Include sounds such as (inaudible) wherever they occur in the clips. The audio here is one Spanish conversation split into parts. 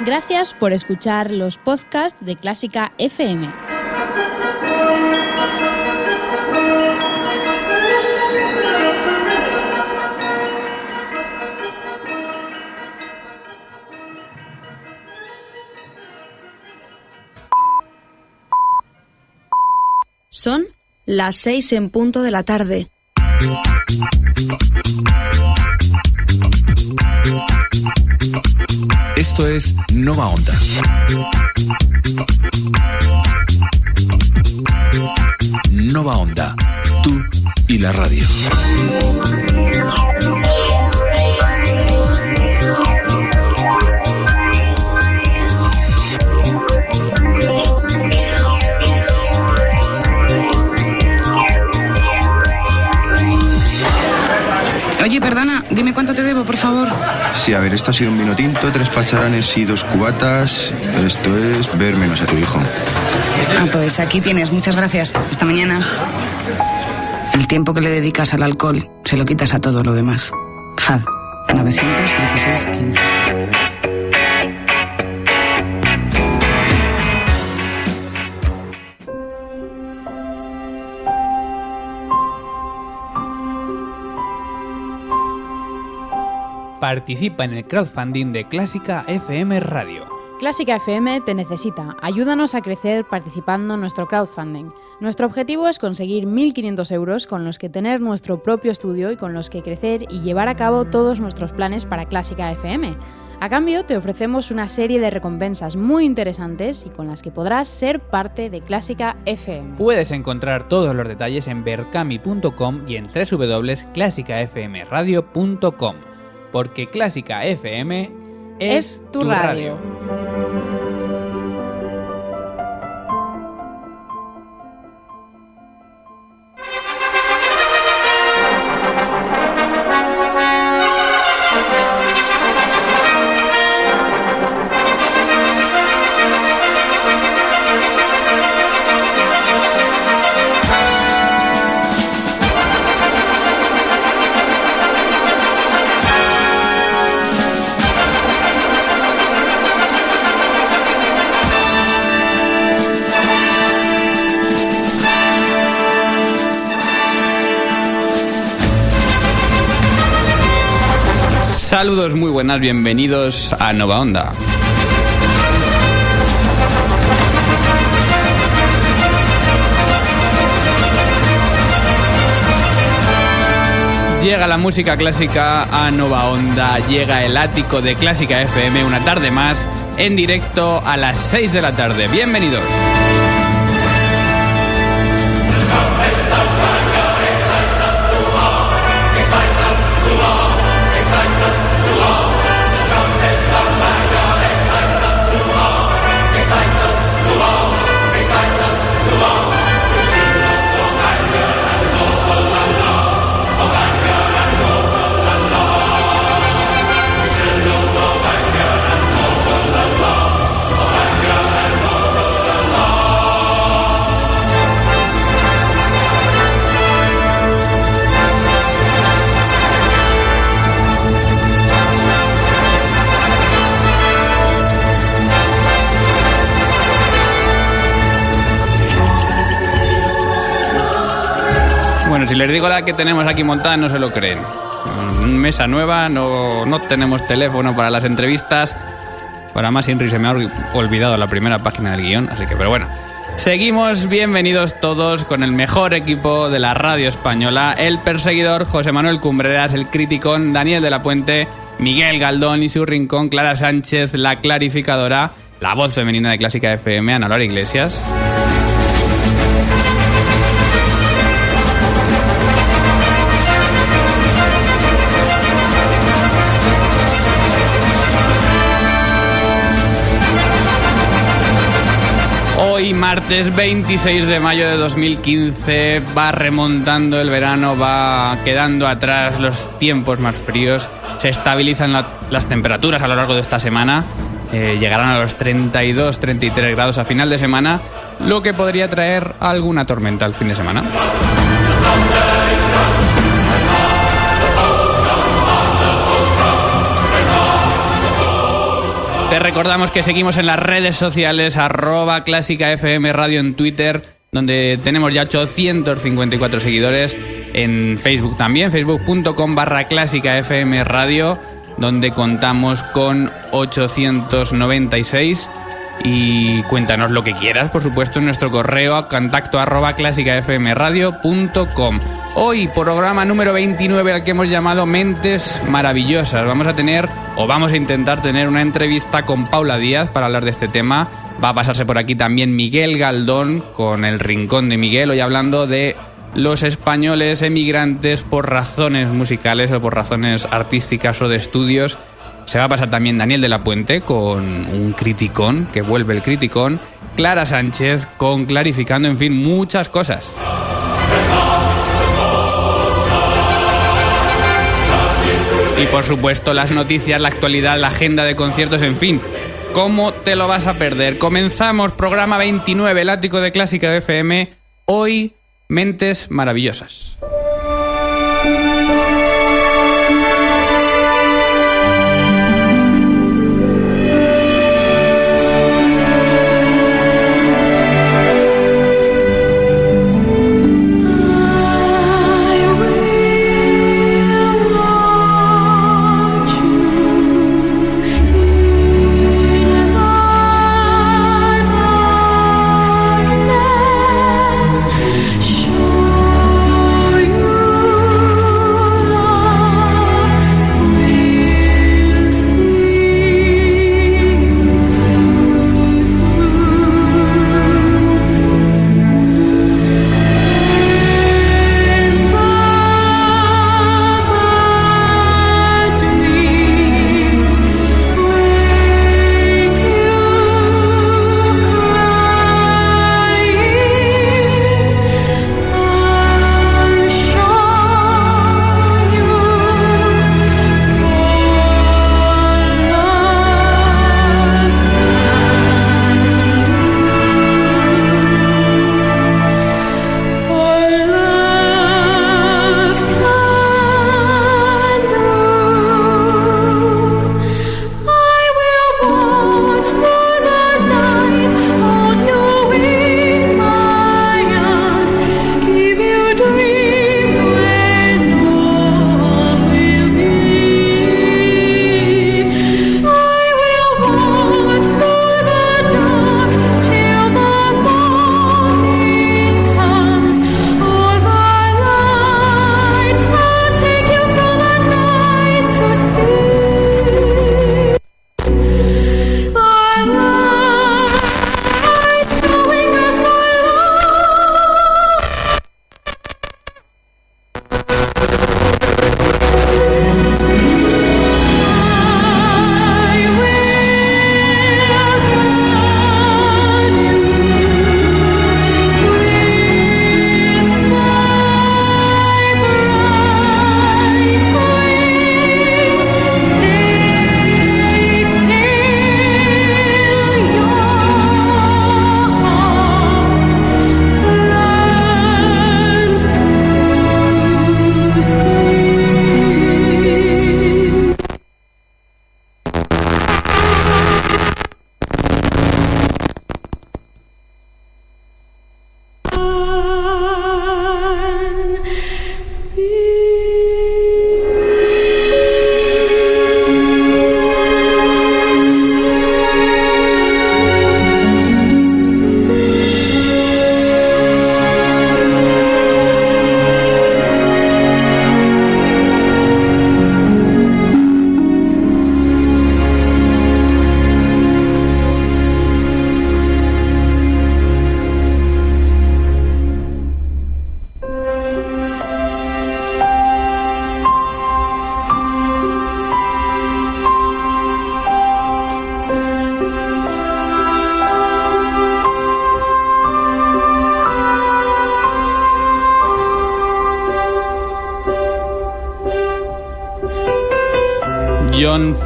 Gracias por escuchar los podcasts de Clásica FM. Son las seis en punto de la tarde. Esto es Nova Onda. Nova Onda, tú y la radio. Oye, perdona, dime cuánto te debo, por favor. Sí, a ver, esto ha sido un vino tinto, tres pacharanes y dos cubatas. Esto es ver menos a tu hijo. Ah, pues aquí tienes, muchas gracias. Hasta mañana. El tiempo que le dedicas al alcohol se lo quitas a todo lo demás. FAD 916 15. Participa en el crowdfunding de Clásica FM Radio. Clásica FM te necesita. Ayúdanos a crecer participando en nuestro crowdfunding. Nuestro objetivo es conseguir 1.500 euros con los que tener nuestro propio estudio y con los que crecer y llevar a cabo todos nuestros planes para Clásica FM. A cambio, te ofrecemos una serie de recompensas muy interesantes y con las que podrás ser parte de Clásica FM. Puedes encontrar todos los detalles en berkami.com y en www.clásicafmradio.com, porque Clásica FM es, tu radio. Saludos muy buenas, bienvenidos a Nova Onda. Llega la música clásica a Nova Onda, llega el ático de Clásica FM una tarde más en directo a las 6 de la tarde. Bienvenidos. Bueno, si les digo la que tenemos aquí montada, no se lo creen. Mesa nueva, no, no tenemos teléfono para las entrevistas. Para más Inri se me ha olvidado la primera página del guion, así que, pero bueno. Seguimos, bienvenidos todos con el mejor equipo de la radio española, el perseguidor José Manuel Cumbreras, el criticón Daniel de la Puente, Miguel Galdón y su rincón, Clara Sánchez, la clarificadora, la voz femenina de Clásica FM, Ana Laura Iglesias. Martes 26 de mayo de 2015, va remontando el verano, va quedando atrás los tiempos más fríos, se estabilizan la- las temperaturas a lo largo de esta semana, eh, llegarán a los 32-33 grados a final de semana, lo que podría traer alguna tormenta al fin de semana. Te recordamos que seguimos en las redes sociales, arroba clásica FM Radio en Twitter, donde tenemos ya 854 seguidores. En Facebook también, facebook.com barra clásica FM Radio, donde contamos con 896 y cuéntanos lo que quieras, por supuesto, en nuestro correo a contacto arroba. Hoy, programa número 29 al que hemos llamado Mentes Maravillosas. Vamos a tener, o vamos a intentar tener una entrevista con Paula Díaz para hablar de este tema. Va a pasarse por aquí también Miguel Galdón con el Rincón de Miguel, hoy hablando de los españoles emigrantes por razones musicales o por razones artísticas o de estudios se va a pasar también Daniel de la Puente con un criticón, que vuelve el criticón. Clara Sánchez con clarificando, en fin, muchas cosas. Y por supuesto las noticias, la actualidad, la agenda de conciertos, en fin. ¿Cómo te lo vas a perder? Comenzamos programa 29, el ático de Clásica de FM. Hoy, Mentes Maravillosas.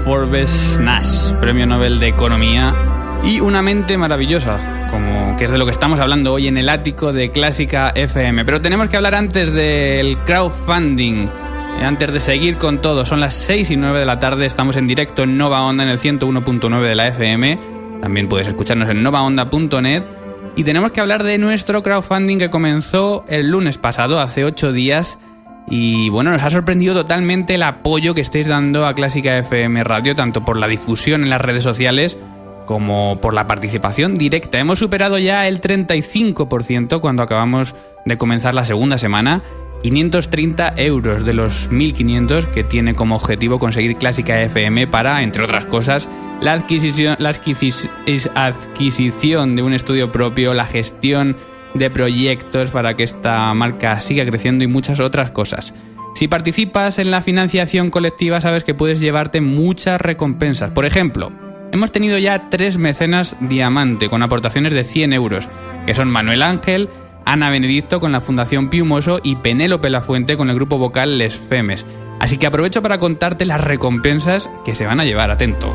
Forbes Nash, Premio Nobel de Economía y una mente maravillosa, como que es de lo que estamos hablando hoy en el ático de Clásica FM. Pero tenemos que hablar antes del crowdfunding. Antes de seguir con todo, son las 6 y 9 de la tarde, estamos en directo en Nova Onda en el 101.9 de la FM. También puedes escucharnos en novaonda.net. Y tenemos que hablar de nuestro crowdfunding que comenzó el lunes pasado, hace 8 días. Y bueno, nos ha sorprendido totalmente el apoyo que estáis dando a Clásica FM Radio, tanto por la difusión en las redes sociales como por la participación directa. Hemos superado ya el 35% cuando acabamos de comenzar la segunda semana 530 euros de los 1.500 que tiene como objetivo conseguir Clásica FM para, entre otras cosas, la adquisición, la adquisición de un estudio propio, la gestión de proyectos para que esta marca siga creciendo y muchas otras cosas. Si participas en la financiación colectiva sabes que puedes llevarte muchas recompensas. Por ejemplo, hemos tenido ya tres mecenas diamante con aportaciones de 100 euros, que son Manuel Ángel, Ana Benedicto con la Fundación Piumoso y Penélope Lafuente con el grupo vocal Les Femes. Así que aprovecho para contarte las recompensas que se van a llevar, atento.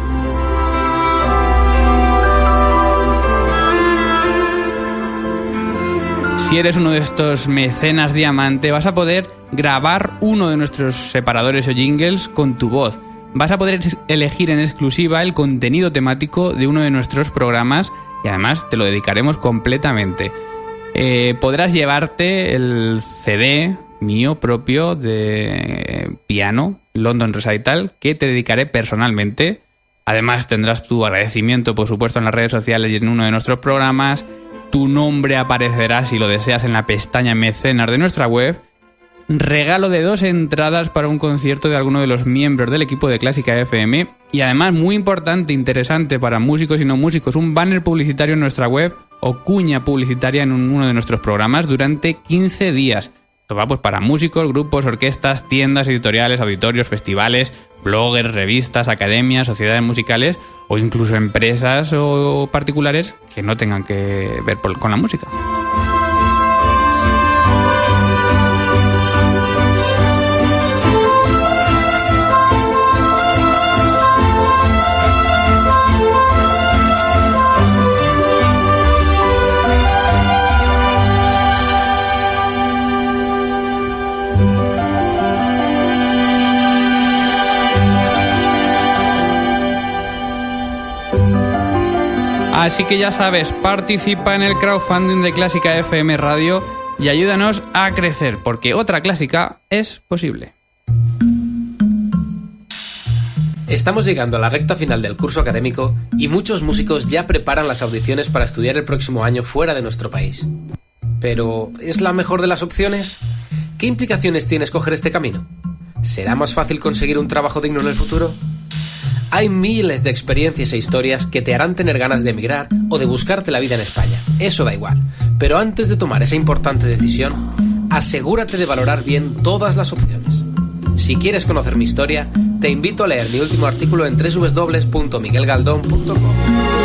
Si eres uno de estos mecenas diamante, vas a poder grabar uno de nuestros separadores o jingles con tu voz. Vas a poder elegir en exclusiva el contenido temático de uno de nuestros programas y además te lo dedicaremos completamente. Eh, podrás llevarte el CD mío propio de piano, London Recital, que te dedicaré personalmente. Además tendrás tu agradecimiento, por supuesto, en las redes sociales y en uno de nuestros programas. Tu nombre aparecerá, si lo deseas, en la pestaña mecenas de nuestra web. Regalo de dos entradas para un concierto de alguno de los miembros del equipo de Clásica FM. Y además, muy importante, interesante para músicos y no músicos, un banner publicitario en nuestra web o cuña publicitaria en uno de nuestros programas durante 15 días. Esto va pues para músicos, grupos, orquestas, tiendas, editoriales, auditorios, festivales, bloggers, revistas, academias, sociedades musicales o incluso empresas o particulares que no tengan que ver con la música. Así que ya sabes, participa en el crowdfunding de Clásica FM Radio y ayúdanos a crecer, porque otra clásica es posible. Estamos llegando a la recta final del curso académico y muchos músicos ya preparan las audiciones para estudiar el próximo año fuera de nuestro país. Pero, ¿es la mejor de las opciones? ¿Qué implicaciones tiene escoger este camino? ¿Será más fácil conseguir un trabajo digno en el futuro? Hay miles de experiencias e historias que te harán tener ganas de emigrar o de buscarte la vida en España. Eso da igual. Pero antes de tomar esa importante decisión, asegúrate de valorar bien todas las opciones. Si quieres conocer mi historia, te invito a leer mi último artículo en www.miguelgaldón.com.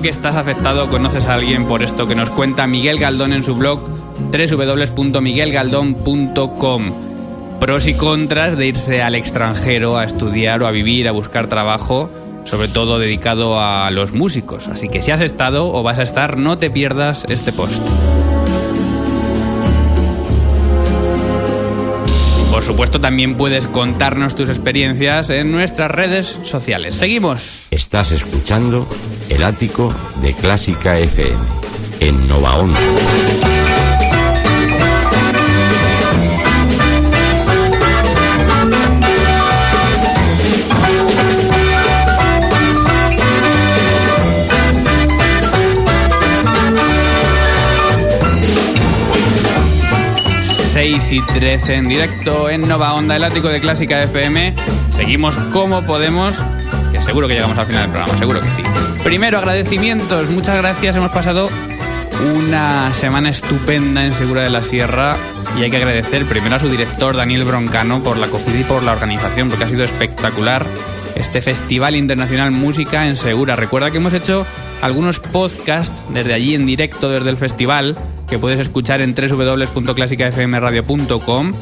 que estás afectado conoces a alguien por esto que nos cuenta Miguel Galdón en su blog www.miguelgaldón.com. Pros y contras de irse al extranjero a estudiar o a vivir, a buscar trabajo, sobre todo dedicado a los músicos. Así que si has estado o vas a estar, no te pierdas este post. Supuesto, también puedes contarnos tus experiencias en nuestras redes sociales. Seguimos. Estás escuchando El Ático de Clásica FM en Nova Onda. 6 y 13 en directo en Nova Onda, el ático de Clásica FM. Seguimos como podemos, que seguro que llegamos al final del programa, seguro que sí. Primero, agradecimientos, muchas gracias, hemos pasado una semana estupenda en Segura de la Sierra. y hay que agradecer primero a su director Daniel Broncano por la acogida y por la organización, porque ha sido espectacular este Festival Internacional Música en Segura. Recuerda que hemos hecho algunos podcasts desde allí en directo desde el festival que puedes escuchar en www.clásicafmradio.com.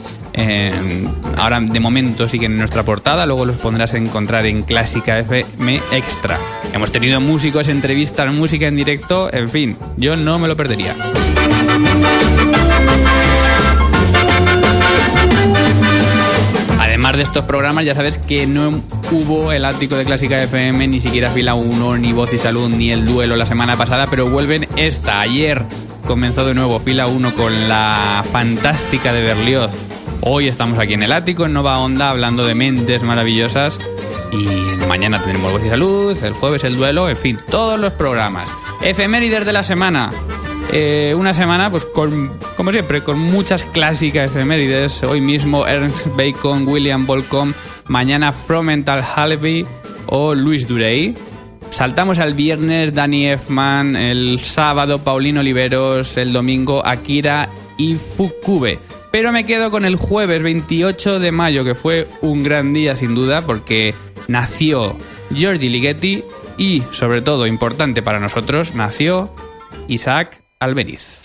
ahora de momento siguen en nuestra portada, luego los pondrás a encontrar en Clásica FM Extra. Hemos tenido músicos, entrevistas, música en directo, en fin, yo no me lo perdería. Además de estos programas, ya sabes que no hubo el ático de Clásica FM, ni siquiera Fila 1, ni Voz y Salud, ni el duelo la semana pasada, pero vuelven esta. Ayer comenzó de nuevo Fila 1 con la fantástica de Berlioz. Hoy estamos aquí en el ático, en Nova Onda, hablando de mentes maravillosas. Y mañana tenemos Voz y Salud, el jueves el duelo, en fin, todos los programas. Efemérides de la semana. Eh, una semana, pues con, como siempre, con muchas clásicas efemérides. Hoy mismo Ernst Bacon, William Bolcom, mañana Fromental Halby o Luis Durey. Saltamos al viernes Danny Effman, el sábado Paulino Oliveros, el domingo Akira y Fukube. Pero me quedo con el jueves 28 de mayo, que fue un gran día sin duda, porque nació Giorgi Ligeti y, sobre todo importante para nosotros, nació Isaac Albeniz.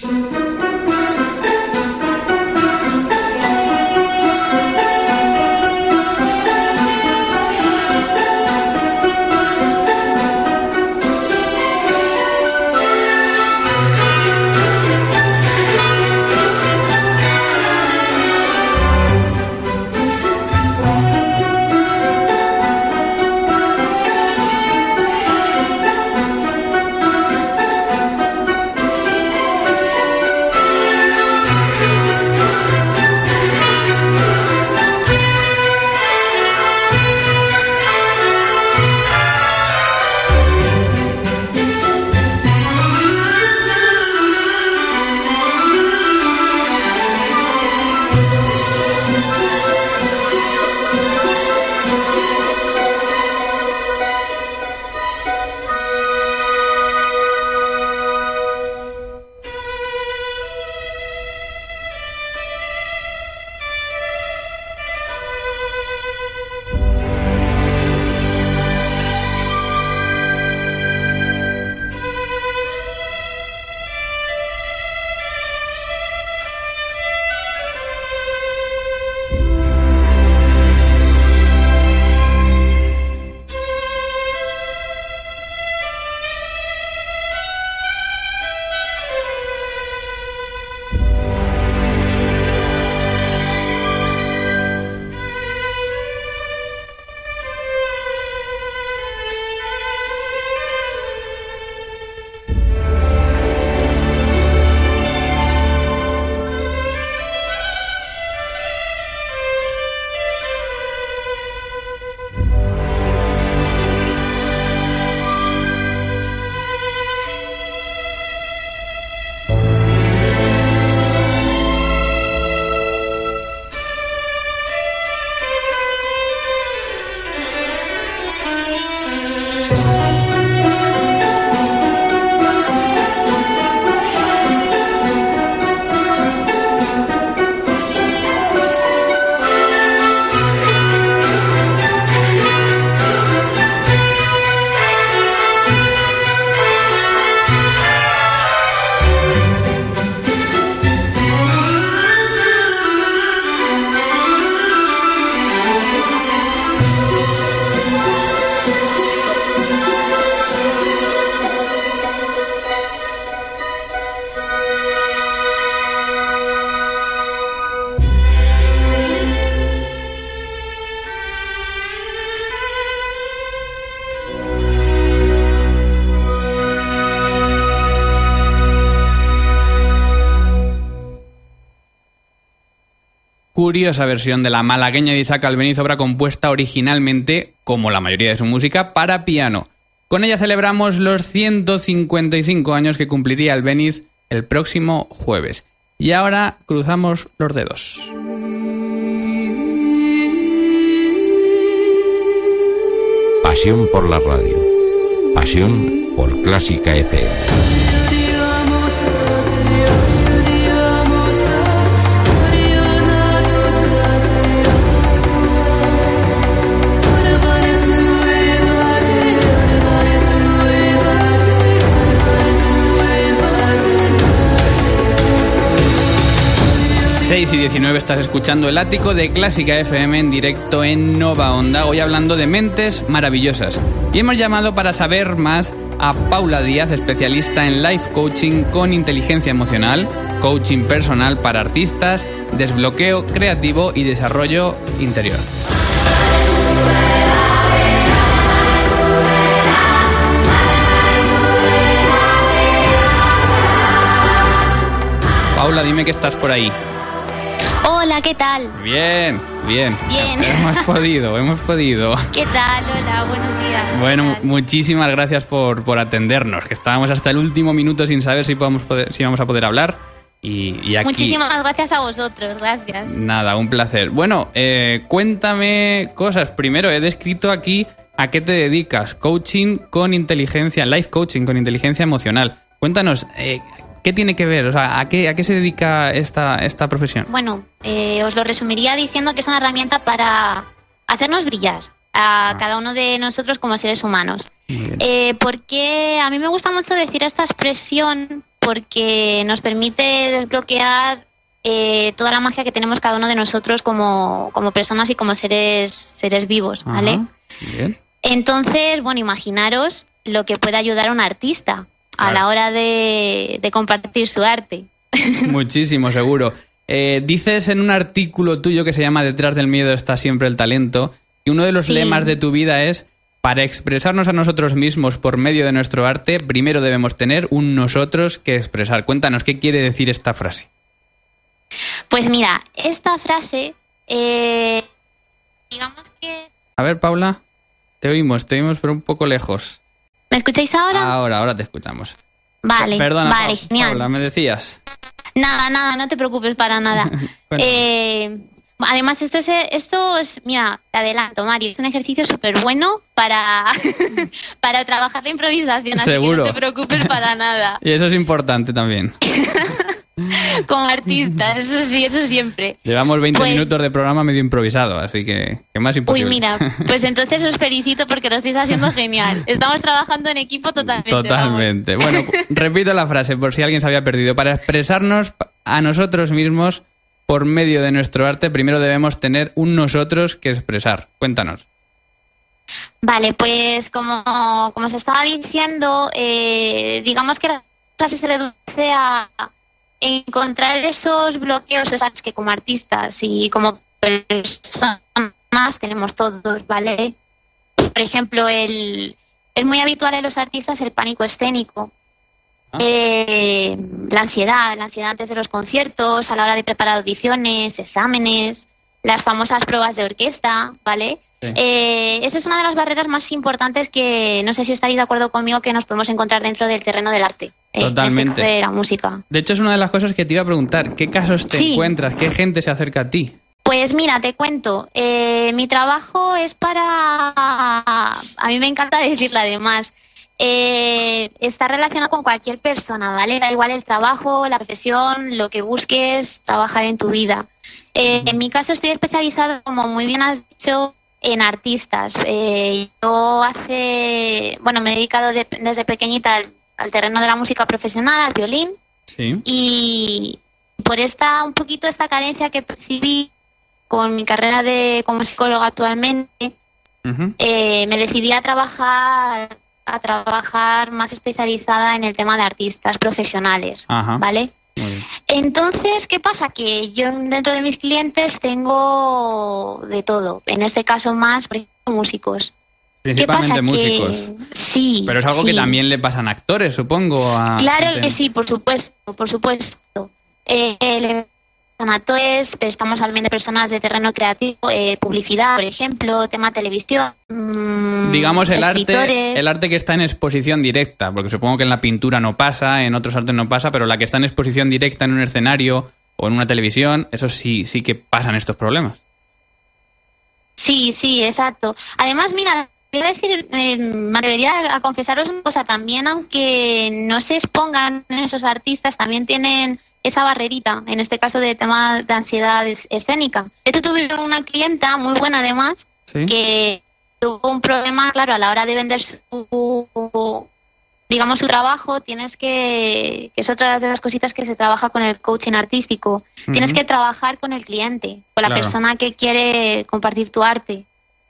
Curiosa versión de la malagueña de Isaac Albeniz, obra compuesta originalmente, como la mayoría de su música, para piano. Con ella celebramos los 155 años que cumpliría Albeniz el próximo jueves. Y ahora cruzamos los dedos. Pasión por la radio. Pasión por Clásica FM. 6 y 19 estás escuchando el ático de Clásica FM en directo en Nova Onda, hoy hablando de mentes maravillosas. Y hemos llamado para saber más a Paula Díaz, especialista en life coaching con inteligencia emocional, coaching personal para artistas, desbloqueo creativo y desarrollo interior. Paula, dime que estás por ahí. Hola, ¿qué tal? Bien, bien. Bien. (laughs) Hemos podido, hemos podido. ¿Qué tal? Hola, buenos días. ¿Qué Bueno, muchísimas gracias por, por atendernos, que estábamos hasta el último minuto sin saber si, podemos poder- si vamos a poder hablar. Y, y aquí, Muchísimas gracias a vosotros, gracias. nada, un placer. Bueno, eh, cuéntame cosas. Primero, he descrito aquí a qué te dedicas. Coaching con inteligencia, life coaching con inteligencia emocional. Cuéntanos, eh, ¿qué tiene que ver? O sea, ¿a qué, a qué se dedica esta, esta profesión? Bueno, eh, os lo resumiría diciendo que es una herramienta para hacernos brillar a cada uno de nosotros como seres humanos. Eh, porque a mí me gusta mucho decir esta expresión porque nos permite desbloquear eh, toda la magia que tenemos cada uno de nosotros como, como personas y como seres, seres vivos, ¿vale? Ajá, Bien. Entonces, bueno, imaginaros lo que puede ayudar a un artista a la hora de, de compartir su arte. (laughs) Muchísimo, seguro. Eh, dices en un artículo tuyo que se llama Detrás del miedo está siempre el talento, y uno de los Sí. lemas de tu vida es, para expresarnos a nosotros mismos por medio de nuestro arte, primero debemos tener un nosotros que expresar. Cuéntanos, ¿qué quiere decir esta frase? Pues mira, esta frase, eh, digamos que... A ver, Paula, te oímos, te oímos, pero un poco lejos. ¿Me escucháis ahora? Ahora, ahora te escuchamos. vale, Perdona, vale, Pa- genial. Paula, me decías. Nada, nada, no te preocupes para nada. (laughs) Eh, además, esto es, esto es, mira, te adelanto, Mario, es un ejercicio súper bueno para, (laughs) para trabajar la improvisación, así Seguro. que no te preocupes para nada. (laughs) Y eso es importante también. (laughs) Como artistas, eso sí, eso siempre. Llevamos 20 Pues- minutos de programa medio improvisado, así que, que más Uy, imposible. mira, pues (laughs) entonces os felicito porque lo estáis haciendo genial. Estamos trabajando en equipo totalmente. vamos. Totalmente. Bueno, (laughs) repito la frase por si alguien se había perdido. Para expresarnos a nosotros mismos por medio de nuestro arte, primero debemos tener un nosotros que expresar. Cuéntanos. Vale, pues como, como se estaba diciendo, eh, digamos que la frase se reduce a encontrar esos bloqueos esos que como artistas y como personas tenemos todos, ¿vale? Por ejemplo, el, es muy habitual en los artistas el pánico escénico. Ah. Eh, la ansiedad, la ansiedad antes de los conciertos, a la hora de preparar audiciones, exámenes, las famosas pruebas de orquesta, ¿vale? Sí. Eh, eso es una de las barreras más importantes que no sé si estaréis de acuerdo conmigo que nos podemos encontrar dentro del terreno del arte. Eh, este Totalmente. de la música. De hecho, es una de las cosas que te iba a preguntar. ¿Qué casos te Sí. encuentras? ¿Qué gente se acerca a ti? Pues mira, te cuento. eh, mi trabajo es para. A mí me encanta (laughs) decirlo además. Eh, está relacionado con cualquier persona, ¿vale? Da igual el trabajo, la profesión, lo que busques, trabajar en tu vida. Eh, en mi caso estoy especializada, como muy bien has dicho, en artistas. Eh, yo hace, bueno, me he dedicado de- desde pequeñita al, al terreno de la música profesional, al violín, Sí. y por esta un poquito esta carencia que percibí con mi carrera de como psicóloga actualmente eh, me decidí a trabajar a trabajar más especializada en el tema de artistas profesionales Ajá. vale entonces qué pasa que yo dentro de mis clientes tengo de todo en este caso más por ejemplo, músicos Principalmente músicos. Que- sí Pero es algo que también le pasan a actores, supongo. a Claro que sí, por supuesto, por supuesto. Eh, el actores, estamos hablando de personas de terreno creativo, eh, publicidad, por ejemplo, tema televisión. mm, Digamos el arte, el arte que está en exposición directa, porque supongo que en la pintura no pasa, en otros artes no pasa, pero la que está en exposición directa en un escenario o en una televisión, eso sí, sí que pasan estos problemas. Sí, sí, exacto. Además, mira, a decir, eh, me atrevería a confesaros una cosa también, aunque no se expongan esos artistas, también tienen esa barrerita, en este caso de tema de ansiedad es- escénica. Esto tuve una clienta muy buena además, ¿Sí? que tuvo un problema, claro, a la hora de vender su, digamos, su trabajo, tienes que, que es otra de las cositas que se trabaja con el coaching artístico, tienes que trabajar con el cliente, con la Claro. persona que quiere compartir tu arte.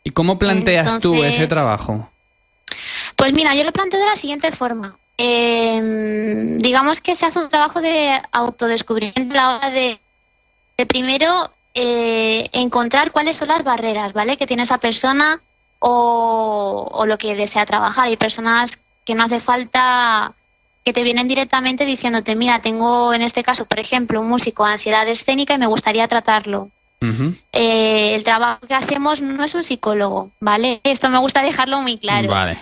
¿Y cómo planteas tú Entonces- ese trabajo? Pues mira, yo lo planteo de la siguiente forma. Eh, digamos que se hace un trabajo de autodescubrimiento a la hora de, de primero eh, encontrar cuáles son las barreras, ¿vale? Que tiene esa persona o, o lo que desea trabajar. Hay personas que no hace falta que te vienen directamente diciéndote, mira, tengo en este caso, por ejemplo, un músico ansiedad escénica y me gustaría tratarlo. Eh, el trabajo que hacemos no es un psicólogo, ¿vale? Esto me gusta dejarlo muy claro Vale.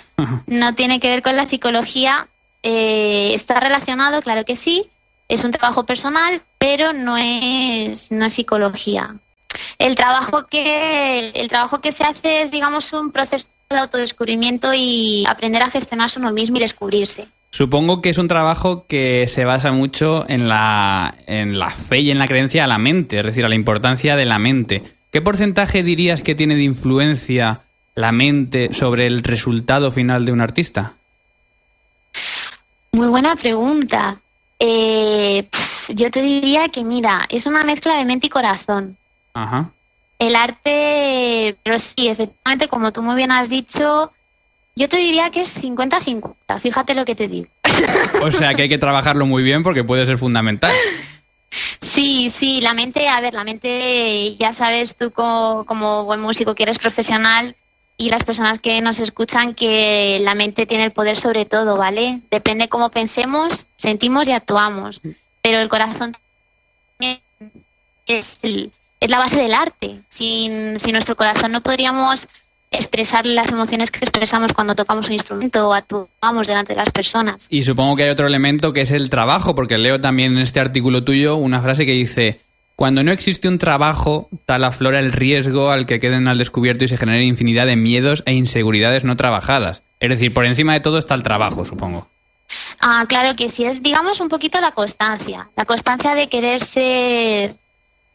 no tiene que ver con la psicología. eh, está relacionado, claro que sí. Es un trabajo personal, pero no es, no es psicología. El trabajo que el trabajo que se hace es, digamos, un proceso de autodescubrimiento y aprender a gestionarse uno mismo y descubrirse. Supongo que es un trabajo que se basa mucho en la, en la fe y en la creencia a la mente, es decir, a la importancia de la mente. ¿Qué porcentaje dirías que tiene de influencia la mente sobre el resultado final de un artista? Muy buena pregunta. Eh, yo te diría que, mira, es una mezcla de mente y corazón. Ajá. El arte, pero sí, efectivamente, como tú muy bien has dicho, yo te diría que es 50-50. Fíjate lo que te digo. O sea que hay que trabajarlo muy bien porque puede ser fundamental. Sí, sí, la mente, a ver, la mente, ya sabes tú co- como, buen músico que eres profesional y las personas que nos escuchan que la mente tiene el poder sobre todo, ¿vale? Depende cómo pensemos, sentimos y actuamos. Pero el corazón también es, el- es la base del arte. Sin, sin nuestro corazón no podríamos expresar las emociones que expresamos cuando tocamos un instrumento o actuamos delante de las personas. Y supongo que hay otro elemento que es el trabajo, porque leo también en este artículo tuyo una frase que dice, cuando no existe un trabajo, tal aflora el riesgo al que queden al descubierto y se genera infinidad de miedos e inseguridades no trabajadas. Es decir, por encima de todo está el trabajo, supongo. Ah, claro que sí, es digamos un poquito la constancia, la constancia de querer ser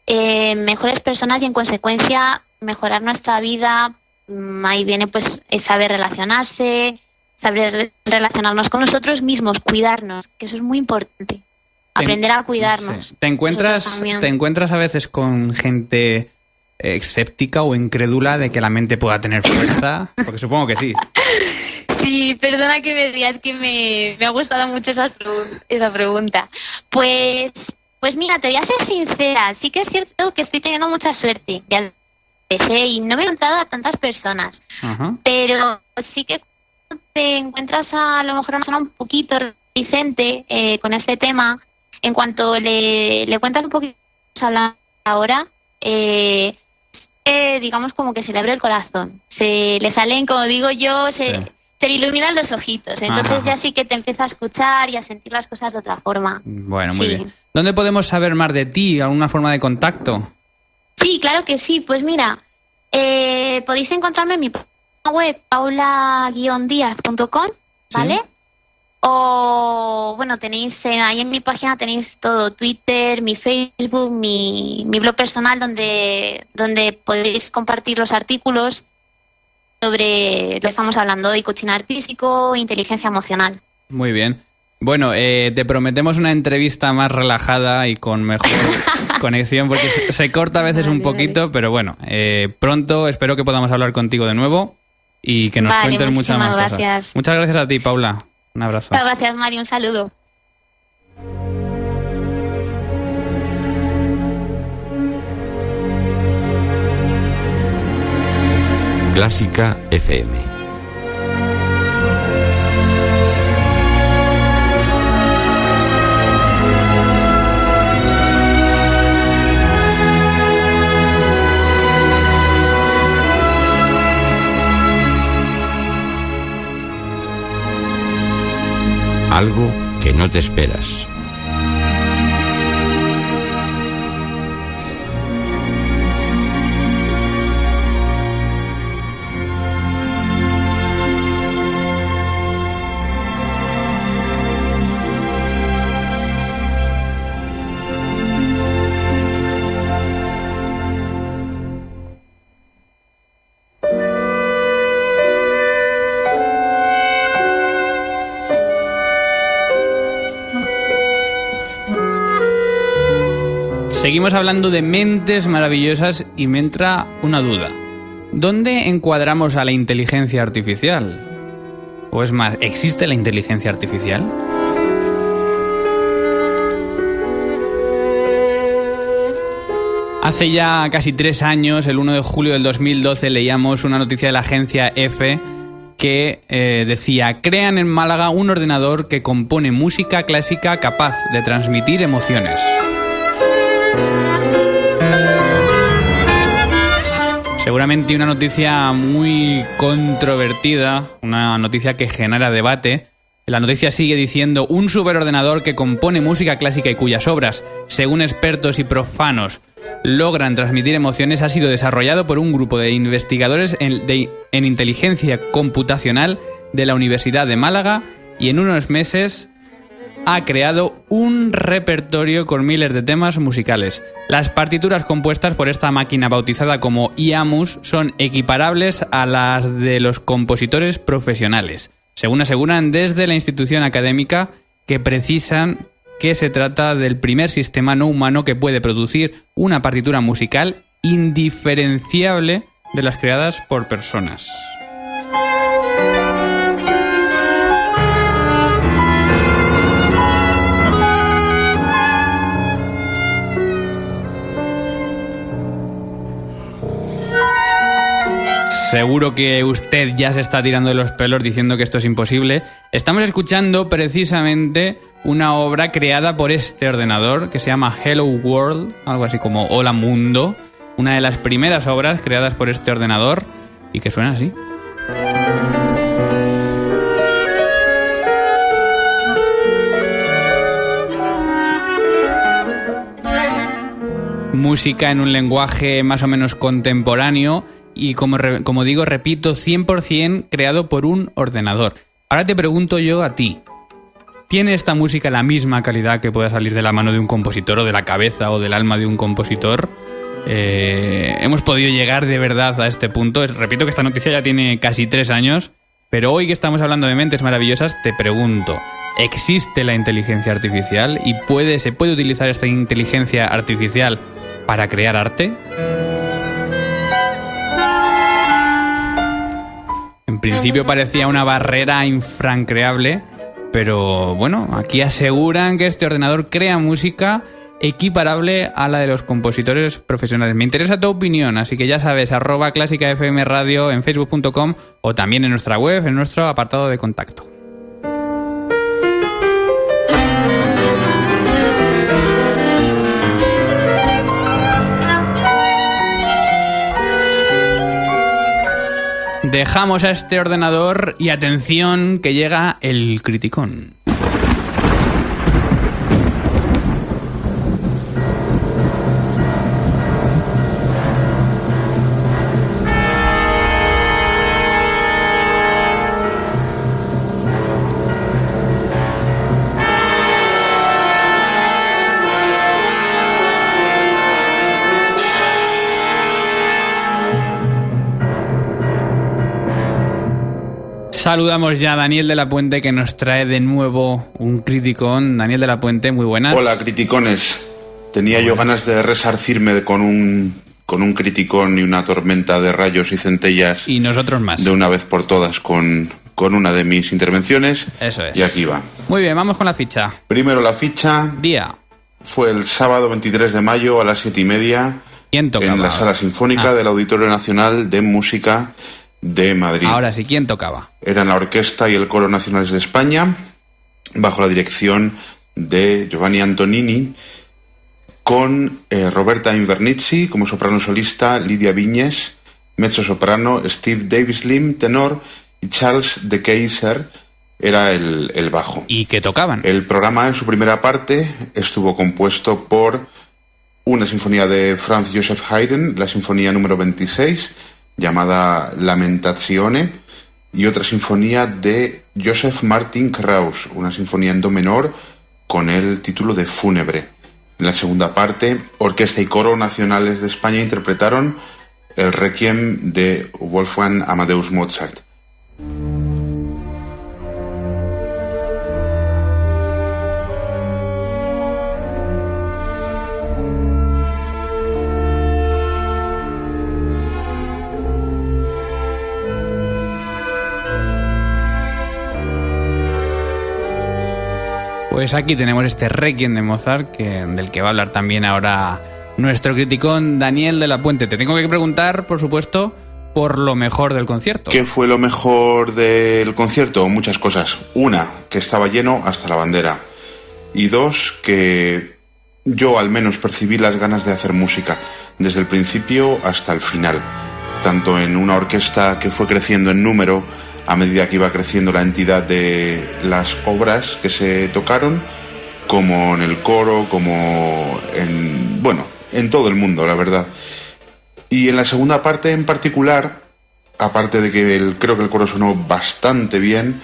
eh, mejores personas y en consecuencia mejorar nuestra vida. Mm, Ahí viene pues saber relacionarse, saber re- relacionarnos con nosotros mismos, cuidarnos, que eso es muy importante. Aprender a cuidarnos. Sí. ¿Te encuentras. ¿Te encuentras a veces con gente eh, escéptica o incrédula de que la mente pueda tener fuerza? (laughs) Porque supongo que sí. Sí, perdona que me digas que me, me ha gustado mucho esa, esa pregunta. Pues, pues mira, te voy a ser sincera. Sí que es cierto que estoy teniendo mucha suerte. Ya empecé y no me he encontrado a tantas personas. Pero sí que cuando te encuentras a, lo mejor a una persona un poquito reticente eh, con este tema, en cuanto le, le cuentas un poquito a la ahora, eh, eh, digamos como que se le abre el corazón. Se le salen, como digo yo, se, Sí. se le iluminan los ojitos. Entonces Ajá. ya sí que te empieza a escuchar y a sentir las cosas de otra forma. Bueno, muy bien. ¿Dónde podemos saber más de ti? ¿Alguna forma de contacto? Sí, claro que sí. Pues mira, eh, podéis encontrarme en mi página web paula-díaz.com, ¿vale? O, bueno, tenéis eh, ahí en mi página tenéis todo, Twitter, mi Facebook, mi, mi blog personal, donde, donde podéis compartir los artículos sobre lo que estamos hablando hoy, coaching artístico, inteligencia emocional. Muy bien. Bueno, eh, te prometemos una entrevista más relajada y con mejor (laughs) conexión, porque se, corta a veces un Vale, poquito, pero bueno, eh, pronto espero que podamos hablar contigo de nuevo y que nos Vale, cuentes muchas más cosas. gracias. Muchas gracias a ti, Paula. Un abrazo. Muchas gracias, Mari, un saludo. Clásica FM. Algo que no te esperas. Seguimos hablando de mentes maravillosas y me entra una duda. ¿Dónde encuadramos a la inteligencia artificial? O es más, ¿existe la inteligencia artificial? Hace ya casi tres años, el 1 de julio del 2012, leíamos una noticia de la agencia EFE que eh, decía, crean en Málaga un ordenador que compone música clásica capaz de transmitir emociones. Seguramente una noticia muy controvertida, una noticia que genera debate. La noticia sigue diciendo un superordenador que compone música clásica y cuyas obras, según expertos y profanos, logran transmitir emociones ha sido desarrollado por un grupo de investigadores en, en inteligencia computacional de la Universidad de Málaga y en unos meses ha creado un repertorio con miles de temas musicales. Las partituras compuestas por esta máquina bautizada como IAMUS son equiparables a las de los compositores profesionales, según aseguran desde la institución académica que precisan que se trata del primer sistema no humano que puede producir una partitura musical indiferenciable de las creadas por personas. Seguro que usted ya se está tirando de los pelos diciendo que esto es imposible. Estamos escuchando precisamente una obra creada por este ordenador que se llama Hello World, algo así como Hola Mundo, una de las primeras obras creadas por este ordenador y que suena así. Música en un lenguaje más o menos contemporáneo y como, como digo, repito, 100% creado por un ordenador. Ahora te pregunto yo a ti, ¿tiene esta música la misma calidad que pueda salir de la mano de un compositor o de la cabeza o del alma de un compositor? Eh, hemos podido llegar de verdad a este punto. Repito que esta noticia ya tiene casi tres años, pero hoy que estamos hablando de mentes maravillosas, te pregunto, ¿existe la inteligencia artificial y puede, se puede utilizar esta inteligencia artificial para crear arte? Principio parecía una barrera infrancreable, pero bueno, aquí aseguran que este ordenador crea música equiparable a la de los compositores profesionales. Me interesa tu opinión, así que ya sabes, arroba clásica FM Radio en facebook.com o también en nuestra web, en nuestro apartado de contacto. Dejamos a este ordenador y atención que llega el criticón. Saludamos ya a Daniel de la Puente que nos trae de nuevo un criticón. Daniel de la Puente, muy buenas. Hola, criticones. Tenía yo ganas de resarcirme con un, con un criticón y una tormenta de rayos y centellas. Y nosotros más. De una vez por todas con, con una de mis intervenciones. Eso es. Y aquí va. Muy bien, vamos con la ficha. Primero la ficha. Día. Fue el sábado 23 de mayo a las siete y media. En la sala sinfónica Ah. del Auditorio Nacional de Música de Madrid. Ahora sí, ¿quién tocaba? Eran la Orquesta y el Coro Nacionales de España, bajo la dirección de Giovanni Antonini, con eh, Roberta Invernizzi como soprano solista, Lidia Viñes, mezzo soprano, Steve Davis Lim, tenor, y Charles de Keyser era el, el bajo. ¿Y qué tocaban? El programa en su primera parte estuvo compuesto por una sinfonía de Franz Joseph Haydn, la sinfonía número 26, llamada Lamentazione, y otra sinfonía de Joseph Martin Krauss, una sinfonía en do menor con el título de Fúnebre. En la segunda parte, Orquesta y Coro Nacionales de España interpretaron el Requiem de Wolfgang Amadeus Mozart. Pues aquí tenemos este Requiem de Mozart, que, del que va a hablar también ahora nuestro criticón Daniel de la Puente. Te tengo que preguntar, por supuesto, por lo mejor del concierto. ¿Qué fue lo mejor del concierto? Muchas cosas. Una, que estaba lleno hasta la bandera. Y dos, que yo al menos percibí las ganas de hacer música, desde el principio hasta el final. Tanto en una orquesta que fue creciendo en número a medida que iba creciendo la entidad de las obras que se tocaron, como en el coro, como en, bueno, en todo el mundo, la verdad. Y en la segunda parte en particular, aparte de que el, creo que el coro sonó bastante bien,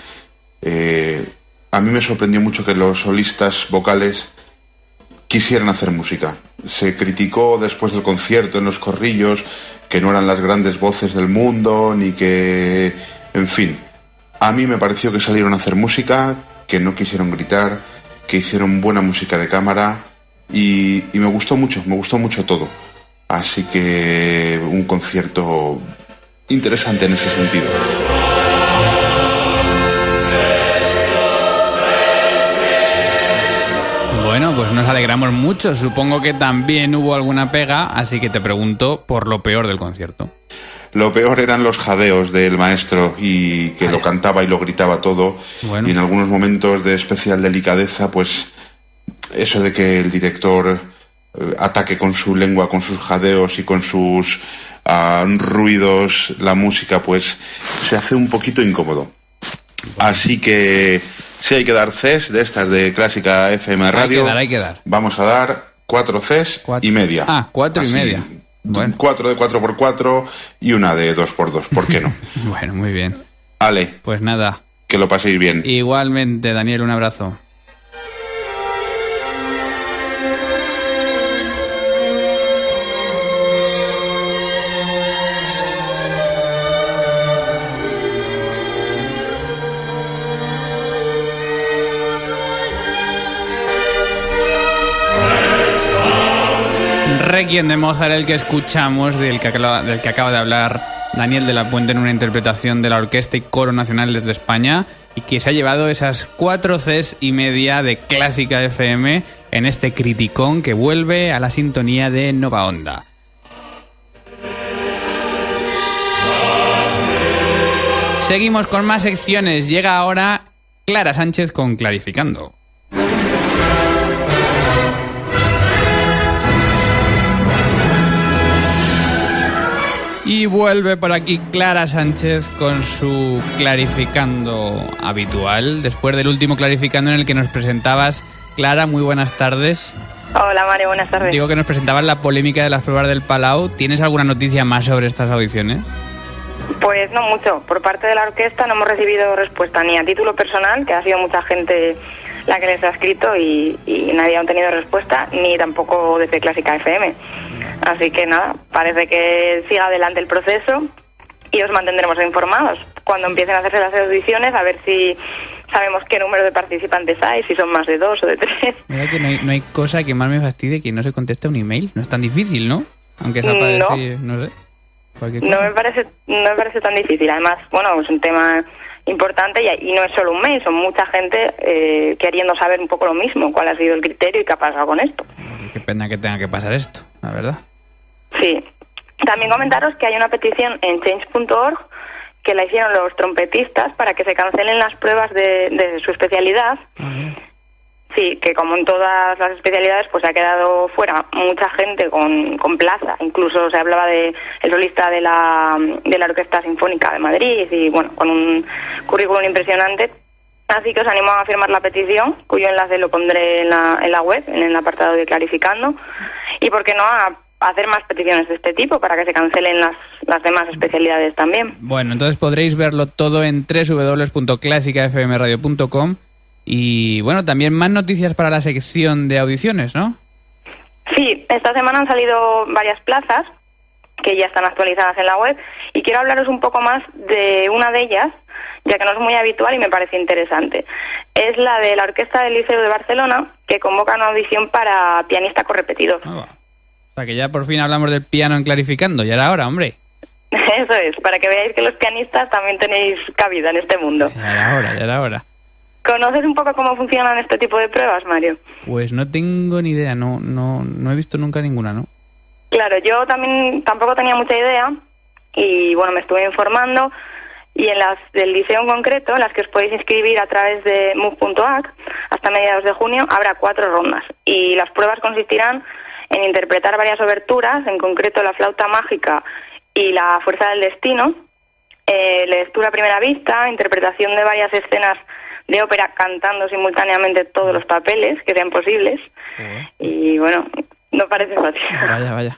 eh, a mí me sorprendió mucho que los solistas vocales quisieran hacer música. Se criticó después del concierto en los corrillos que no eran las grandes voces del mundo, ni que... En fin, a mí me pareció que salieron a hacer música, que no quisieron gritar, que hicieron buena música de cámara y, me gustó mucho, me gustó mucho todo. Así que un concierto interesante en ese sentido. Bueno, pues nos alegramos mucho. Supongo que también hubo alguna pega, así que te pregunto por lo peor del concierto. Lo peor eran los jadeos del maestro y que lo cantaba y lo gritaba todo. Bueno. Y en algunos momentos de especial delicadeza, pues eso de que el director eh, ataque con su lengua, con sus jadeos y con sus ah, ruidos la música, pues se hace un poquito incómodo. Así que si hay que dar Cs de estas de clásica FM Radio, que dar, hay que dar. vamos a dar cuatro Cs y media. Ah, cuatro y media. Bueno. Cuatro de 4x4 y una de 2x2, ¿por qué no? (laughs) Bueno, muy bien. Ale, Pues nada. que lo paséis bien. Igualmente, Daniel, un abrazo. Requiem de Mozart, el que escuchamos, del que, acaba, que acaba de hablar Daniel de la Puente en una interpretación de la Orquesta y Coro Nacionales de España, y que se ha llevado esas cuatro Cs y media de Clásica FM en este criticón que vuelve a la sintonía de Nova Onda. Seguimos con más secciones. Llega ahora Clara Sánchez con Clarificando. Y vuelve por aquí Clara Sánchez con su clarificando habitual. Después del último clarificando en el que nos presentabas, Clara, muy buenas tardes. Hola Mario, buenas tardes. Digo que nos presentabas la polémica de las pruebas del Palau. ¿Tienes alguna noticia más sobre estas audiciones? Pues no mucho. Por parte de la orquesta no hemos recibido respuesta ni a título personal, que ha sido mucha gente la que les ha escrito y, y nadie ha tenido respuesta, ni tampoco desde Clásica FM. Así que nada, parece que siga adelante el proceso y os mantendremos informados cuando empiecen a hacerse las audiciones, a ver si sabemos qué número de participantes hay, si son más de dos o de tres. Mira que no hay, no hay cosa que más me fastidie que no se conteste un email. No es tan difícil, ¿no? Aunque sea para No. decir, no sé. No me parece, no me parece tan difícil. Además, bueno, es un tema importante y, y no es solo un mail, son mucha gente eh, queriendo saber un poco lo mismo, cuál ha sido el criterio y qué ha pasado con esto. Qué pena que tenga que pasar esto, la verdad. Sí. También comentaros que hay una petición en change.org que la hicieron los trompetistas para que se cancelen las pruebas de, de su especialidad. Sí, que como en todas las especialidades, pues ha quedado fuera mucha gente con, con plaza. Incluso se hablaba de el solista de la, de la Orquesta Sinfónica de Madrid y, bueno, con un currículum impresionante. Así que os animo a firmar la petición, cuyo enlace lo pondré en la, en la web, en el apartado de Clarificando. Y, ¿por qué no?, a hacer más peticiones de este tipo para que se cancelen las, las demás especialidades también. Bueno, entonces podréis verlo todo en www.clásicafmradio.com y bueno, también más noticias para la sección de audiciones, ¿no? Sí, esta semana han salido varias plazas que ya están actualizadas en la web y quiero hablaros un poco más de una de ellas, ya que no es muy habitual y me parece interesante. Es la de la Orquesta del Liceo de Barcelona, que convoca una audición para pianista correpetidor. O sea, que ya por fin hablamos del piano en Clarificando, ya era hora, hombre. (laughs) Eso es, para que veáis que los pianistas también tenéis cabida en este mundo. Ya era hora, ya era hora. ¿Conoces un poco cómo funcionan este tipo de pruebas, Mario? Pues no tengo ni idea, no, no, no he visto nunca ninguna, ¿no? Claro, yo también tampoco tenía mucha idea y bueno, me estuve informando y en las del liceo en concreto, en las que os podéis inscribir a través de move.ac, hasta mediados de junio habrá cuatro rondas y las pruebas consistirán en interpretar varias oberturas, en concreto la flauta mágica y la fuerza del destino, eh, lectura a primera vista, interpretación de varias escenas de ópera cantando simultáneamente todos los papeles que sean posibles y bueno, no parece fácil. Vaya, vaya.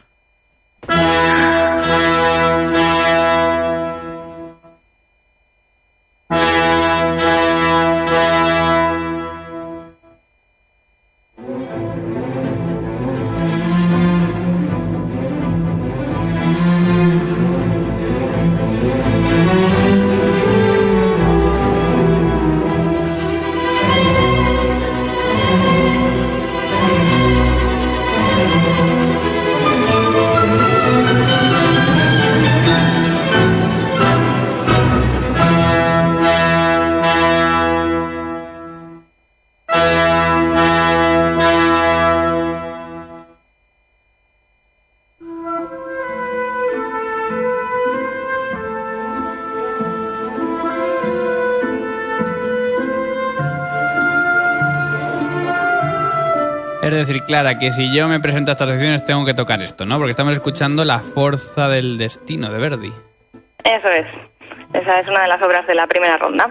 Clara, que si yo me presento a estas secciones tengo que tocar esto, ¿no? Porque estamos escuchando La Fuerza del Destino de Verdi. Eso es. Esa es una de las obras de la primera ronda.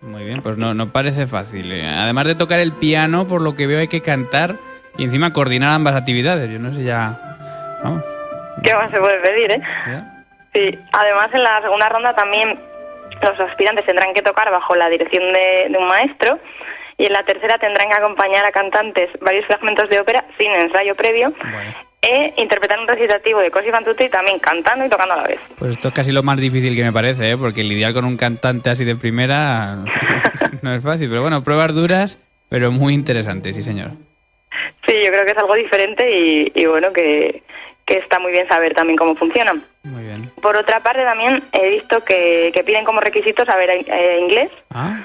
Muy bien, pues no, no parece fácil. eh. Además de tocar el piano, por lo que veo hay que cantar y encima coordinar ambas actividades. Yo no sé ya... Vamos. ¿Qué más se puede pedir, eh? ¿ya? Sí. Además, en la segunda ronda también los aspirantes tendrán que tocar bajo la dirección de, de un maestro y en la tercera tendrán que acompañar a cantantes varios fragmentos de ópera sin ensayo previo e interpretar un recitativo de Così fan tutti también cantando y tocando a la vez. Pues esto es casi lo más difícil que me parece, ¿eh? Porque lidiar con un cantante así de primera (laughs) no es fácil. Pero bueno, pruebas duras, pero muy interesantes, sí señor. Sí, yo creo que es algo diferente y, y bueno, que, que está muy bien saber también cómo funcionan. Muy bien. Por otra parte, también he visto que, que piden como requisito saber eh, inglés Ah,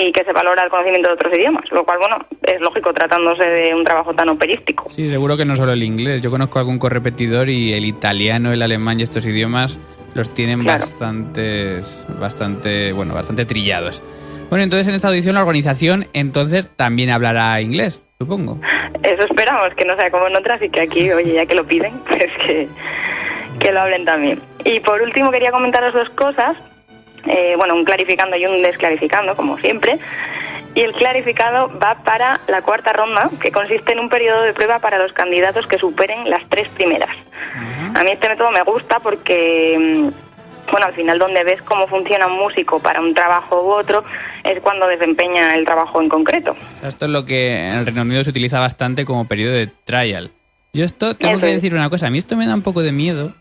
y que se valora el conocimiento de otros idiomas, lo cual, bueno, es lógico tratándose de un trabajo tan operístico. sí, seguro que no solo el inglés. Yo conozco algún correpetidor y el italiano, el alemán y estos idiomas los tienen Claro. bastantes, bastante, bueno, bastante trillados. Bueno, entonces en esta audición la organización entonces también hablará inglés, supongo. Eso esperamos, que no sea como en otras y que aquí, oye, ya que lo piden, (laughs) pues que, que lo hablen también. Y por último quería comentaros dos cosas, eh, bueno, un clarificando y un desclarificando, como siempre. Y el clarificado va para la cuarta ronda, que consiste en un periodo de prueba para los candidatos que superen las tres primeras. A mí este método me gusta porque, mm, bueno, al final donde ves cómo funciona un músico para un trabajo u otro es cuando desempeña el trabajo en concreto. Esto es lo que en el Reino Unido se utiliza bastante como periodo de trial. Yo esto tengo Eso que decir una cosa, a mí esto me da un poco de miedo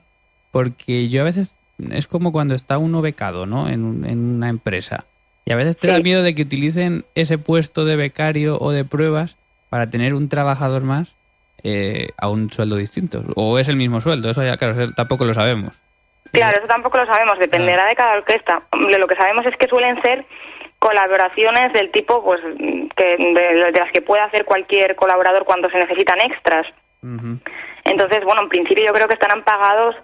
porque yo a veces es como cuando está uno becado, ¿no? En, un- en una empresa. Y a veces te da miedo de que utilicen ese puesto de becario o de pruebas para tener un trabajador más eh, a un sueldo distinto. O es el mismo sueldo, eso ya, claro, tampoco lo sabemos. Claro, eso tampoco lo sabemos, dependerá de cada orquesta. Lo que sabemos es que suelen ser colaboraciones del tipo pues que de, de las que puede hacer cualquier colaborador cuando se necesitan extras. Entonces, bueno, en principio yo creo que estarán pagados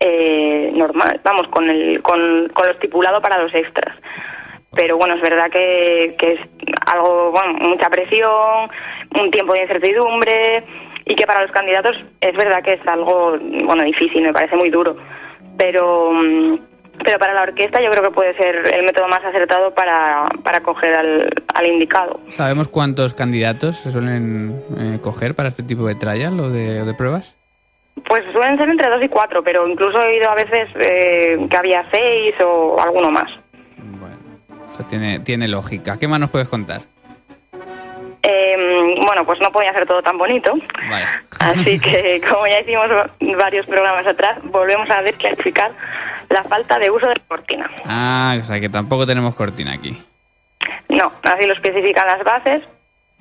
eh, normal, vamos, con, el, con, con lo estipulado para los extras. Pero bueno, es verdad que, que es algo, bueno, mucha presión, un tiempo de incertidumbre y que para los candidatos es verdad que es algo, bueno, difícil, me parece muy duro. Pero, mm, pero para la orquesta yo creo que puede ser el método más acertado para, para coger al, al indicado. ¿Sabemos cuántos candidatos se suelen eh, coger para este tipo de trial o de, o de pruebas? Pues suelen ser entre dos y cuatro, pero incluso he oído a veces eh, que había seis o alguno más. Eso tiene, tiene lógica. ¿Qué más nos puedes contar? Eh, bueno, pues no podía ser todo tan bonito, Vaya. así (laughs) que como ya hicimos varios programas atrás, volvemos a desclasificar la falta de uso de la cortina. Ah, o sea que tampoco tenemos cortina aquí. No, así lo especifican las bases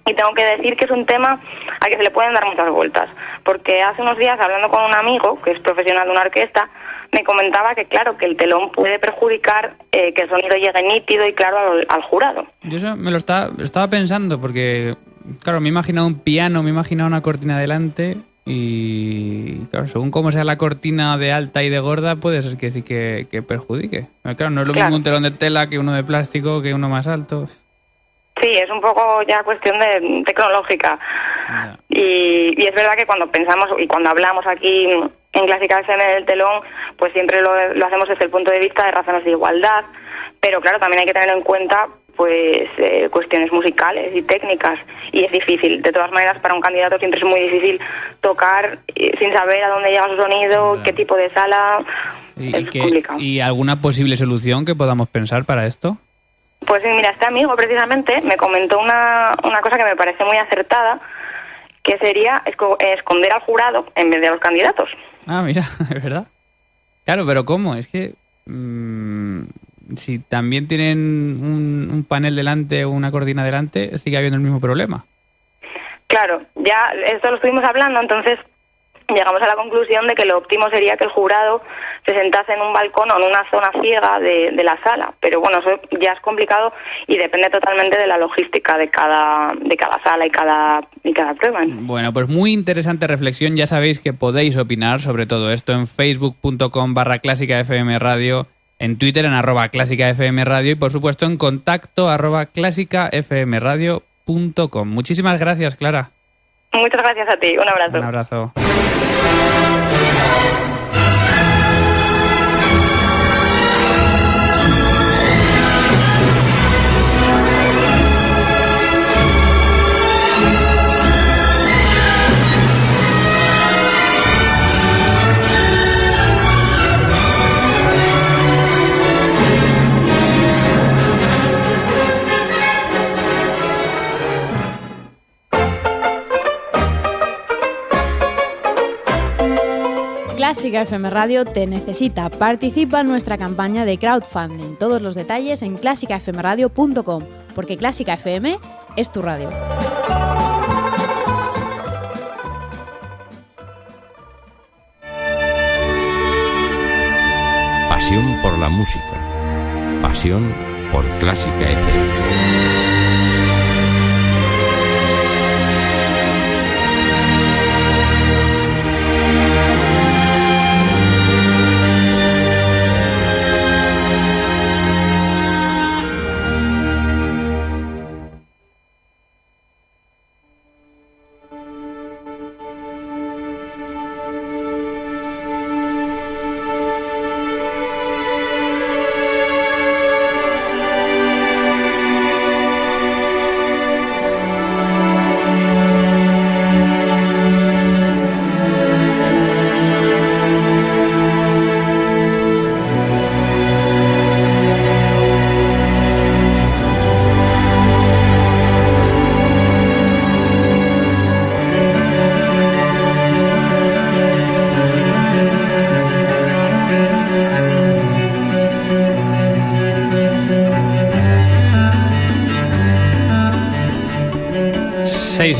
y tengo que decir que es un tema al que se le pueden dar muchas vueltas, porque hace unos días hablando con un amigo que es profesional de una orquesta, me comentaba que, claro, que el telón puede perjudicar eh, que el sonido llegue nítido y claro al, al jurado. Yo eso me lo estaba, estaba pensando porque, claro, me he imaginado un piano, me he imaginado una cortina delante y, claro, según cómo sea la cortina de alta y de gorda, puede ser que sí que, que perjudique. Pero claro, no es lo Claro. mismo un telón de tela que uno de plástico que uno más alto. Sí, es un poco ya cuestión de tecnológica. Y, y es verdad que cuando pensamos y cuando hablamos aquí en Clásica FM del telón, pues siempre lo, lo hacemos desde el punto de vista de razones de igualdad, pero claro, también hay que tener en cuenta pues eh, cuestiones musicales y técnicas y es difícil. De todas maneras, para un candidato siempre es muy difícil tocar eh, sin saber a dónde llega su sonido, qué tipo de sala. ¿Y, es y que-. ¿Y alguna posible solución que podamos pensar para esto? Pues sí, mira, este amigo precisamente me comentó una, una cosa que me parece muy acertada, que sería esco- esconder al jurado en vez de a los candidatos. Ah, mira, (laughs) es verdad. Claro, pero ¿cómo? Es que mm, si también tienen un, un panel delante o una cortina delante, sigue habiendo el mismo problema. Claro, ya esto lo estuvimos hablando, entonces llegamos a la conclusión de que lo óptimo sería que el jurado se sentase en un balcón o en una zona ciega de, la sala. Pero bueno, eso ya es complicado y depende totalmente de la logística de cada, de cada sala y cada, y cada prueba. Bueno, pues muy interesante reflexión. Ya sabéis que podéis opinar sobre todo esto en facebook.com barra clásica FM radio, en Twitter en arroba clásica FM radio y por supuesto en contacto arroba clásica FM radio.com. Muchísimas gracias, Clara. Muchas gracias a ti, un abrazo. Un abrazo. Clásica FM Radio te necesita. Participa en nuestra campaña de crowdfunding. Todos los detalles en clásicafmradio.com, porque Clásica FM es tu radio. Pasión por la música. Pasión por Clásica FM.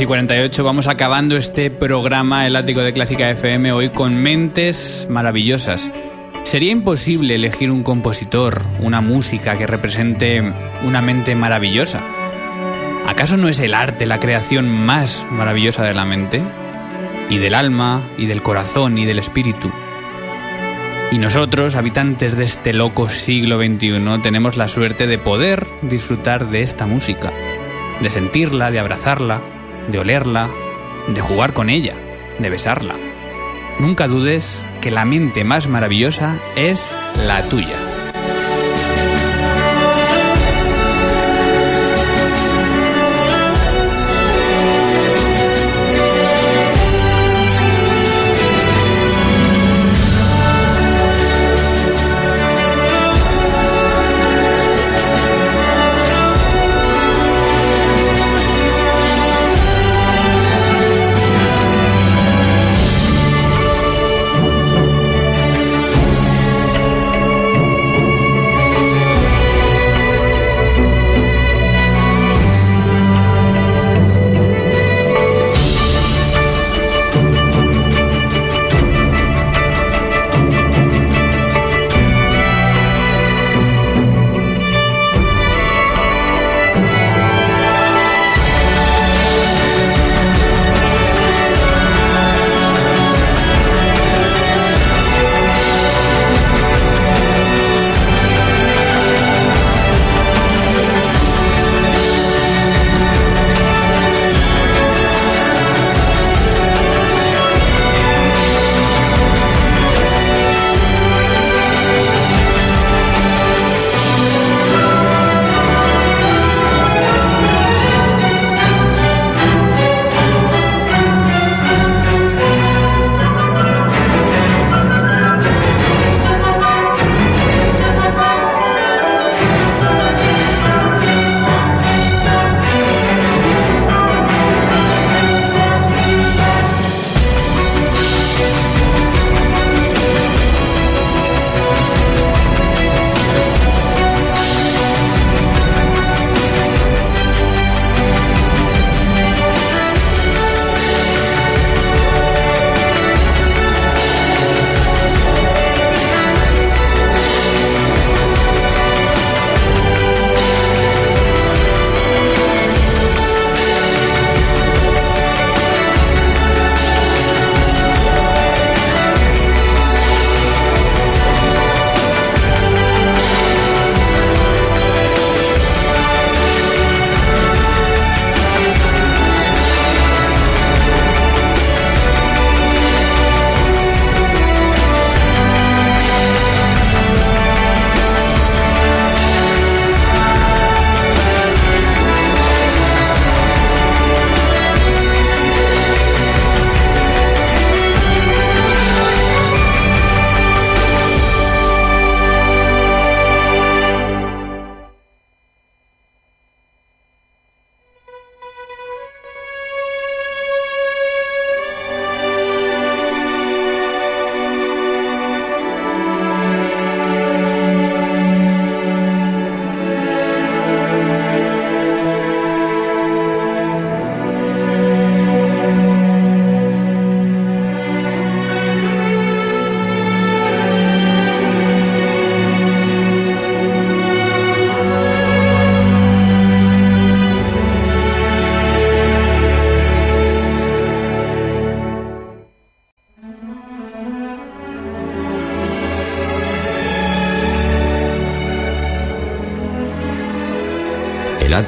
48, vamos acabando este programa El Ático de Clásica FM hoy con mentes maravillosas. Sería imposible elegir un compositor, una música que represente una mente maravillosa. ¿Acaso no es el arte la creación más maravillosa de la mente? Y del alma, y del corazón, y del espíritu. Y nosotros, habitantes de este loco siglo XXI, tenemos la suerte de poder disfrutar de esta música, de sentirla, de abrazarla, de olerla, de jugar con ella, de besarla. Nunca dudes que la mente más maravillosa es la tuya.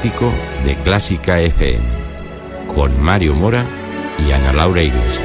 El ático de Clásica FM, con Mario Mora y Ana Laura Iglesias.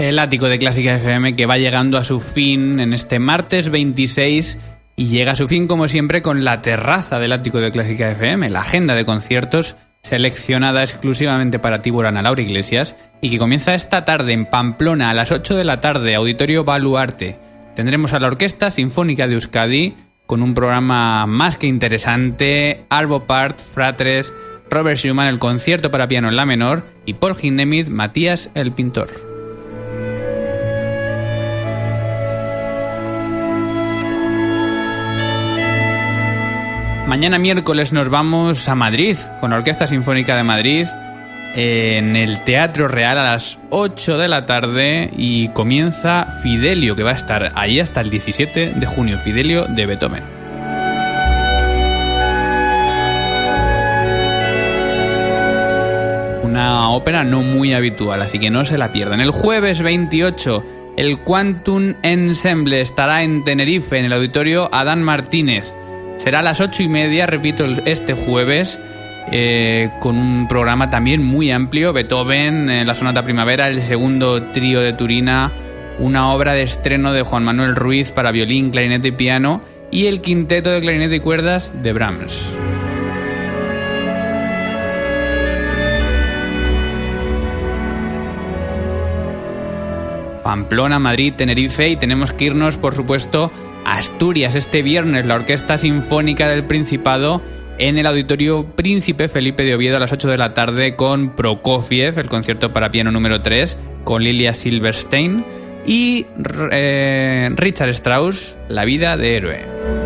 El ático de Clásica FM que va llegando a su fin en este martes 26 y llega a su fin como siempre con la terraza del ático de Clásica FM, la agenda de conciertos seleccionada exclusivamente para ti, Ana Laura Iglesias, y que comienza esta tarde en Pamplona a las 8 de la tarde, Auditorio Baluarte. Tendremos a la Orquesta Sinfónica de Euskadi con un programa más que interesante, Arvo Part, Fratres, Robert Schumann, el concierto para piano en la menor, y Paul Hindemith, Matías el pintor. Mañana miércoles nos vamos a Madrid con la Orquesta Sinfónica de Madrid en el Teatro Real a las 8 de la tarde y comienza Fidelio, que va a estar ahí hasta el 17 de junio, Fidelio de Beethoven. Una ópera no muy habitual, así que no se la pierdan. El jueves 28, el Quantum Ensemble estará en Tenerife, en el auditorio Adán Martínez. Será a las ocho y media, repito, este jueves, eh, con un programa también muy amplio. Beethoven, eh, la Sonata Primavera, el segundo trío de Turina, una obra de estreno de Juan Manuel Ruiz para violín, clarinete y piano, y el quinteto de clarinete y cuerdas de Brahms. Pamplona, Madrid, Tenerife y tenemos que irnos, por supuesto, Asturias este viernes la Orquesta Sinfónica del Principado en el Auditorio Príncipe Felipe de Oviedo a las 8 de la tarde con Prokofiev, el concierto para piano número 3, con Lilia Silverstein y eh, Richard Strauss, La vida de héroe.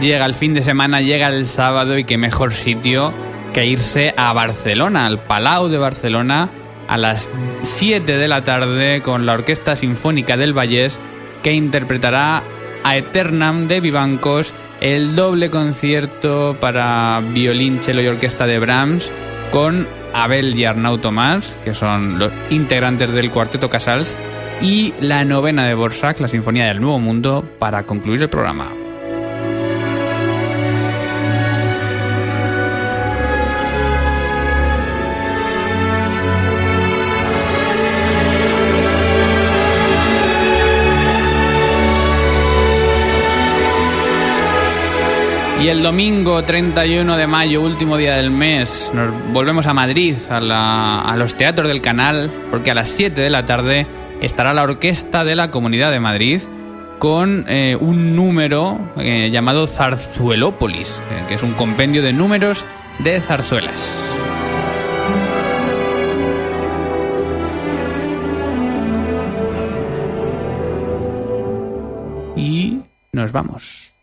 Llega el fin de semana, llega el sábado y qué mejor sitio que irse a Barcelona, al Palau de Barcelona, a las 7 de la tarde con la Orquesta Sinfónica del Vallés que interpretará a Eternam de Vivancos, el doble concierto para violín, cello y orquesta de Brahms con Abel y Arnau Tomás, que son los integrantes del Cuarteto Casals, y la novena de Borsak, la Sinfonía del Nuevo Mundo, para concluir el programa. Y el domingo 31 de mayo, último día del mes, nos volvemos a Madrid, a, los teatros del canal, porque a las 7 de la tarde estará la Orquesta de la Comunidad de Madrid con eh, un número eh, llamado Zarzuelópolis, eh, que es un compendio de números de zarzuelas. Y nos vamos.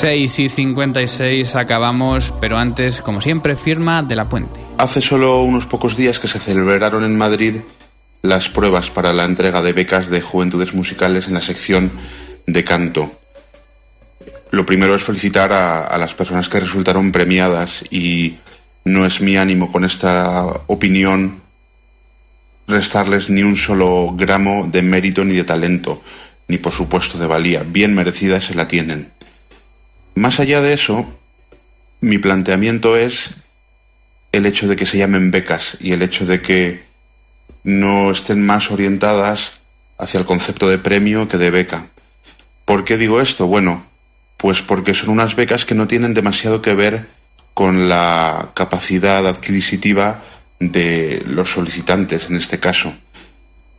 6 y 56 acabamos, pero antes, como siempre, firma de la puente. Hace solo unos pocos días que se celebraron en Madrid las pruebas para la entrega de becas de juventudes musicales en la sección de canto. Lo primero es felicitar a, a las personas que resultaron premiadas y no es mi ánimo con esta opinión restarles ni un solo gramo de mérito ni de talento, ni por supuesto de valía. Bien merecida se la tienen. Más allá de eso, mi planteamiento es el hecho de que se llamen becas y el hecho de que no estén más orientadas hacia el concepto de premio que de beca. ¿Por qué digo esto? Bueno, pues porque son unas becas que no tienen demasiado que ver con la capacidad adquisitiva de los solicitantes en este caso.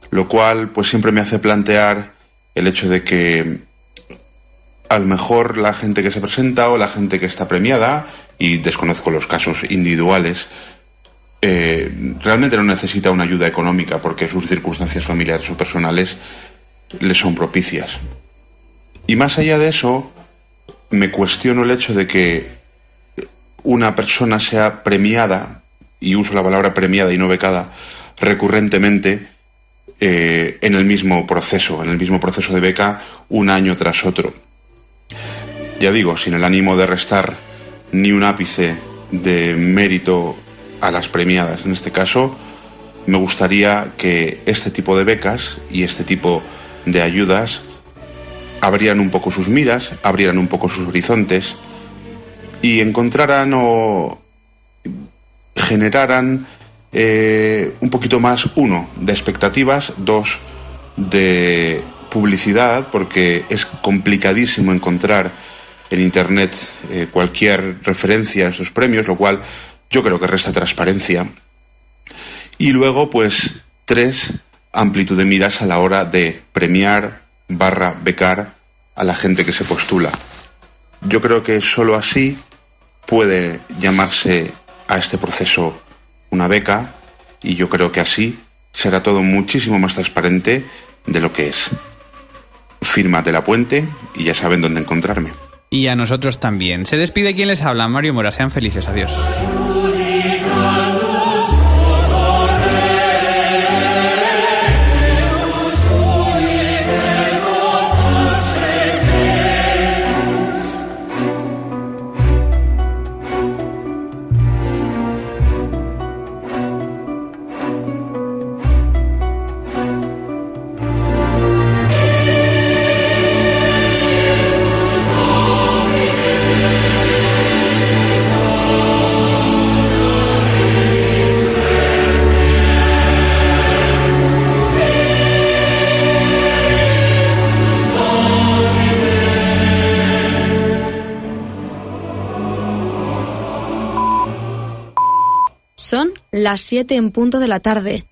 Lo cual pues siempre me hace plantear el hecho de que a lo mejor la gente que se presenta o la gente que está premiada, y desconozco los casos individuales, eh, realmente no necesita una ayuda económica porque sus circunstancias familiares o personales le son propicias. Y más allá de eso, me cuestiono el hecho de que una persona sea premiada, y uso la palabra premiada y no becada, recurrentemente eh, en el mismo proceso, en el mismo proceso de beca, un año tras otro. Ya digo, sin el ánimo de restar ni un ápice de mérito a las premiadas. En este caso, me gustaría que este tipo de becas y este tipo de ayudas abrieran un poco sus miras, abrieran un poco sus horizontes y encontraran o generaran eh, un poquito más, uno, de expectativas, dos, de publicidad, porque es complicadísimo encontrar en Internet eh, cualquier referencia a estos premios, lo cual yo creo que resta transparencia. Y luego, pues, tres, amplitud de miras a la hora de premiar barra becar a la gente que se postula. Yo creo que sólo así puede llamarse a este proceso una beca y yo creo que así será todo muchísimo más transparente de lo que es. Firma de la puente y ya saben dónde encontrarme. Y a nosotros también. Se despide quien les habla, Mario Mora. Sean felices. Adiós. Las 7 en punto de la tarde.